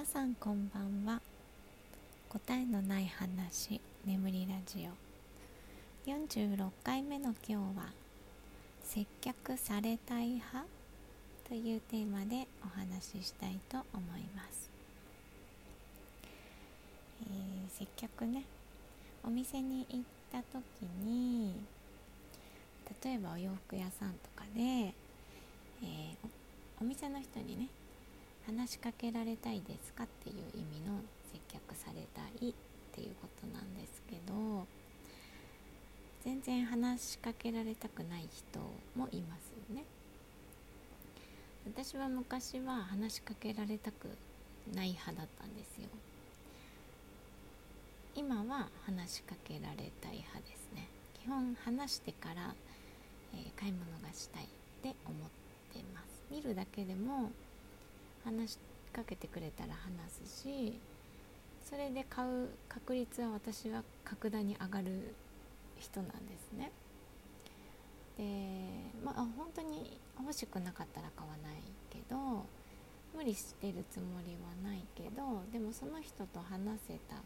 皆さんこんばんは。答えのない話眠りラジオ。46回目の今日は接客されたい派？というテーマでお話ししたいと思います、えー、接客ね。お店に行った時に例えばお洋服屋さんとかで、えー、お店の人にね話しかけられたいですかっていう意味の接客されたいっていうことなんですけど全然話しかけられたくない人もいますよね。私は昔は話しかけられたくない派だったんですよ。今は話しかけられたい派ですね。基本話してから、えー、買い物がしたいって思ってます。見るだけでも話しかけてくれたら話すしそれで買う確率は私は格段に上がる人なんですね。でまあ本当に欲しくなかったら買わないけど無理してるつもりはないけどでもその人と話せた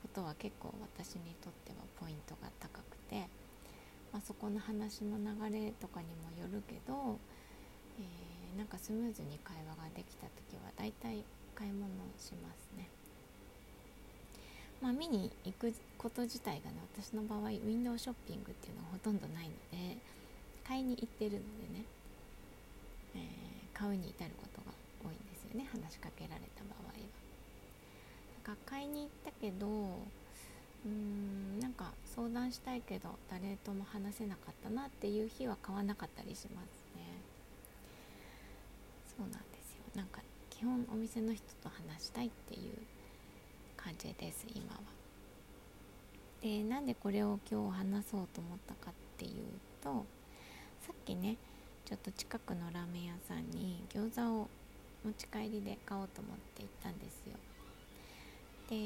ことは結構私にとってはポイントが高くて、まあ、そこの話の流れとかにもよるけど、えーなんかスムーズに会話ができた時はだいたい買い物しますね。まあ見に行くこと自体がね私の場合ウィンドウショッピングっていうのはほとんどないので買いに行ってるのでね、えー、買うに至ることが多いんですよね話しかけられた場合は。だか買いに行ったけどうーんなんか相談したいけど誰とも話せなかったなっていう日は買わなかったりします。そうなんですよ。なんか基本お店の人と話したいっていう感じです今は。でなんでこれを今日話そうと思ったかっていうとさっきねちょっと近くのラーメン屋さんに餃子を持ち帰りで買おうと思って行ったんですよ。で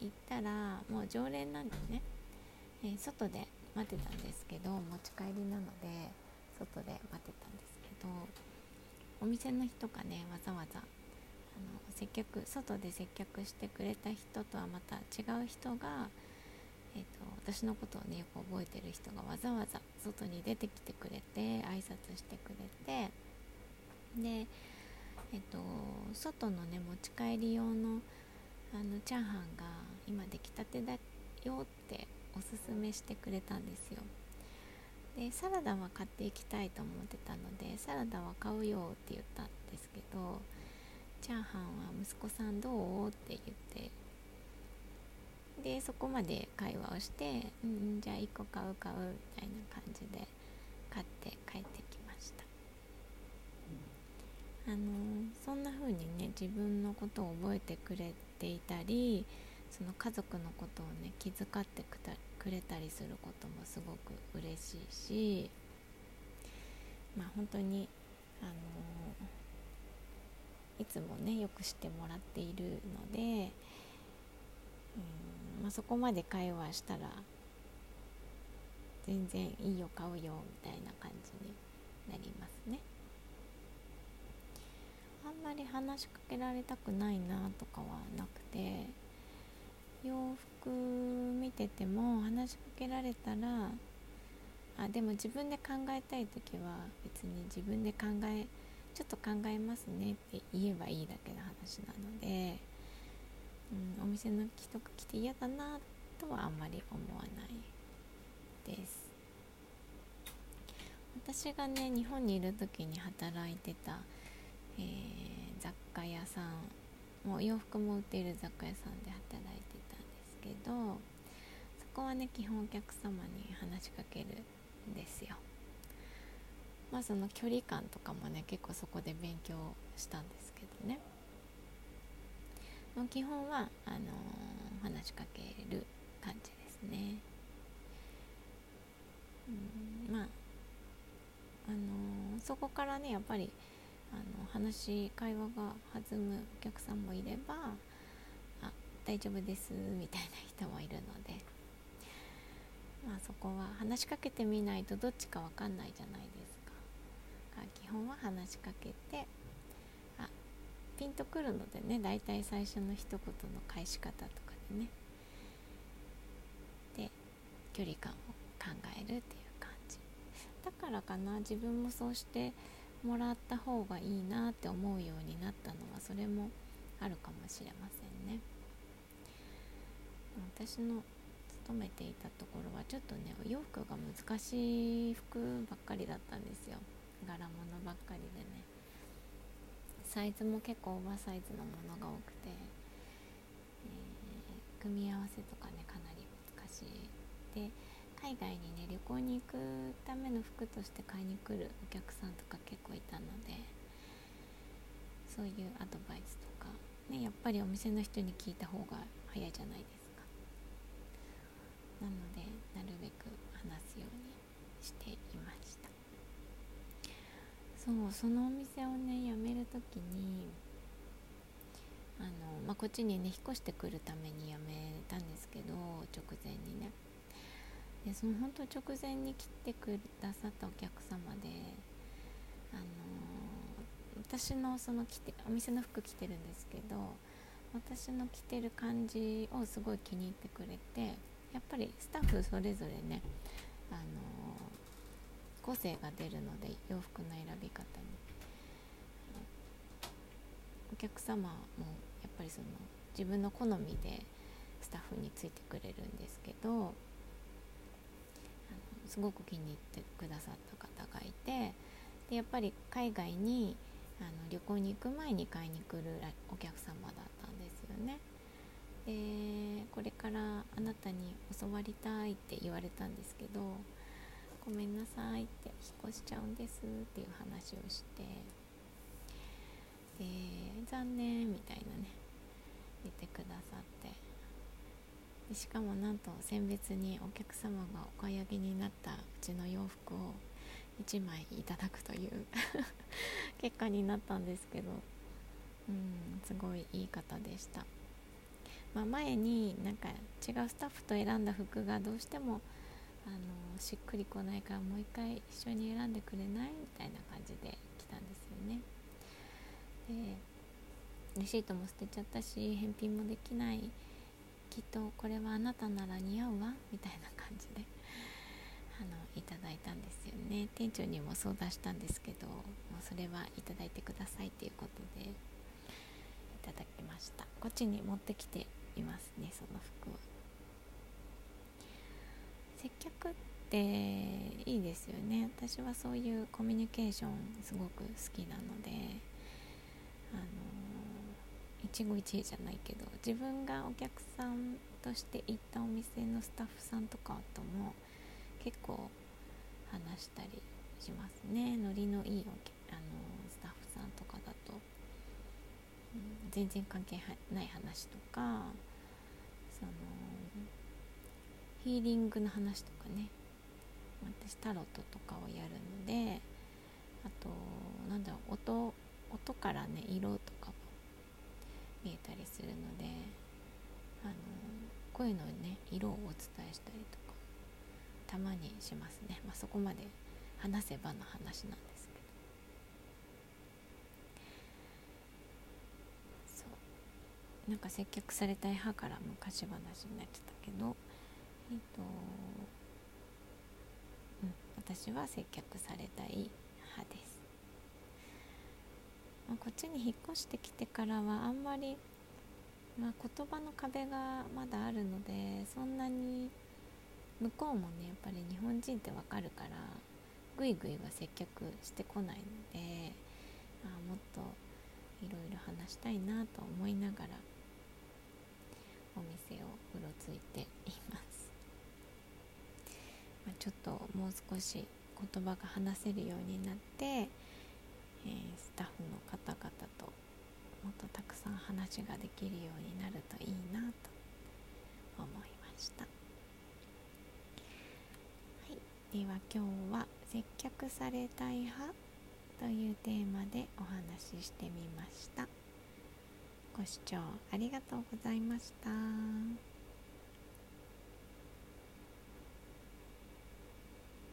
行ったらもう常連なんでね、えー、外で待ってたんですけど持ち帰りなので外で待ってたんですけどお店の人がねわざわざあの接客外で接客してくれた人とはまた違う人が、えーと、私のことをねよく覚えてる人がわざわざ外に出てきてくれて挨拶してくれてで、えーと、外のね持ち帰り用のあのチャーハンが今出来たてだよっておすすめしてくれたんですよ。でサラダは買っていきたいと思ってたのでサラダは買うよって言ったんですけどチャーハンは息子さんどう？って言って。でそこまで会話をして「うんじゃあ1個買う買う」みたいな感じで買って帰ってきました。あのそんな風にね自分のことを覚えてくれていたりその家族のことをね気遣ってくたくれたりすることもすごく嬉しいしまあ本当にあのいつもねよくしてもらっているのでうん、まあ、そこまで会話したら全然いいよ買うよみたいな感じになりますね。あんまり話しかけられたくないなとかはなくて洋服見てても話しかけられたらあでも自分で考えたい時は別に自分で考えちょっと考えますねって言えばいいだけの話なので、うん、お店の人が来て嫌だなとはあんまり思わないです。私がね日本にいる時に働いてた、えー、雑貨屋さんもう洋服も売っている雑貨屋さんで働どそこはね基本お客様に話しかけるんですよ。まあその距離感とかもね結構そこで勉強したんですけどね。基本はあのー、話しかける感じですね。うんまああのー、そこからねやっぱりあの話会話が弾むお客さんもいれば大丈夫ですみたいな人もいるので。まあそこは話しかけてみないとどっちか分かんないじゃないですか。基本は話しかけてあピンとくるのでね大体最初の一言の返し方とかでね。で距離感を考えるっていう感じ。だからかな自分もそうしてもらった方がいいなって思うようになったのはそれもあるかもしれませんね。私の勤めていたところはちょっとねお洋服が難しい服ばっかりだったんですよ。柄物ばっかりでね。サイズも結構オーバーサイズのものが多くて、えー、組み合わせとかねかなり難しい。で海外にね旅行に行くための服として買いに来るお客さんとか結構いたので。そういうアドバイスとか、ね、やっぱりお店の人に聞いた方が早いじゃないですか。なのでなるべく話すようにしていました。そうそのお店をね辞める時にあの、まあ、こっちにね引っ越してくるために辞めたんですけど直前にね。でその本当直前に来てくださったお客様で、あの、私のその着てお店の服着てるんですけど私の着てる感じをすごい気に入ってくれてやっぱりスタッフそれぞれね、あの、個性が出るので洋服の選び方にお客様もやっぱりその自分の好みでスタッフについてくれるんですけどすごく気に入ってくださった方がいてでやっぱり海外にあの旅行に行く前に買いに来るお客様だったんですよね。これからあなたに教わりたいって言われたんですけどごめんなさいって引っ越しちゃうんですっていう話をしてで残念みたいなね言ってくださって。でしかもなんと選別にお客様がお買い上げになったうちの洋服を1枚いただくという 結果になったんですけどうんすごいいい方でした、まあ、前になんか違うスタッフと選んだ服がどうしてもあのしっくりこないからもう一回一緒に選んでくれないみたいな感じで来たんですよね。でレシートも捨てちゃったし返品もできない。きっとこれはあなたなら似合うわみたいな感じであのいただいたんですよね。店長にも相談したんですけどもうそれはいただいてくださいっていうことでいただきました。こっちに持ってきていますねその服は。接客っていいですよね。私はそういうコミュニケーションすごく好きなのであの一期一会じゃないけど自分がお客さんとして行ったお店のスタッフさんとかとも結構話したりしますね。ノリのいいおあのスタッフさんとかだと、うん、全然関係ない話とか。そのヒーリングの話とかね。私タロットとかをやるのであとなんだろう音音からね色とかも見えたりするのであの声のをね色をお伝えしたりとかたまにしますね、まあ、そこまで話せばの話なんですけどそうなんか接客されたい派から昔話になっちゃったけどえっ、とうん私は接客されたい派です。まあ、こっちに引っ越してきてからはあんまり、まあ、言葉の壁がまだあるのでそんなに向こうもねやっぱり日本人ってわかるからぐいぐいは接客してこないので、まあ、もっといろいろ話したいなと思いながらお店をうろついています、まあ、ちょっともう少し言葉が話せるようになってえー、スタッフの方々ともっとたくさん話ができるようになるといいなと思いました、はい、では今日は「接客されたい派」というテーマでお話ししてみました。ご視聴ありがとうございました。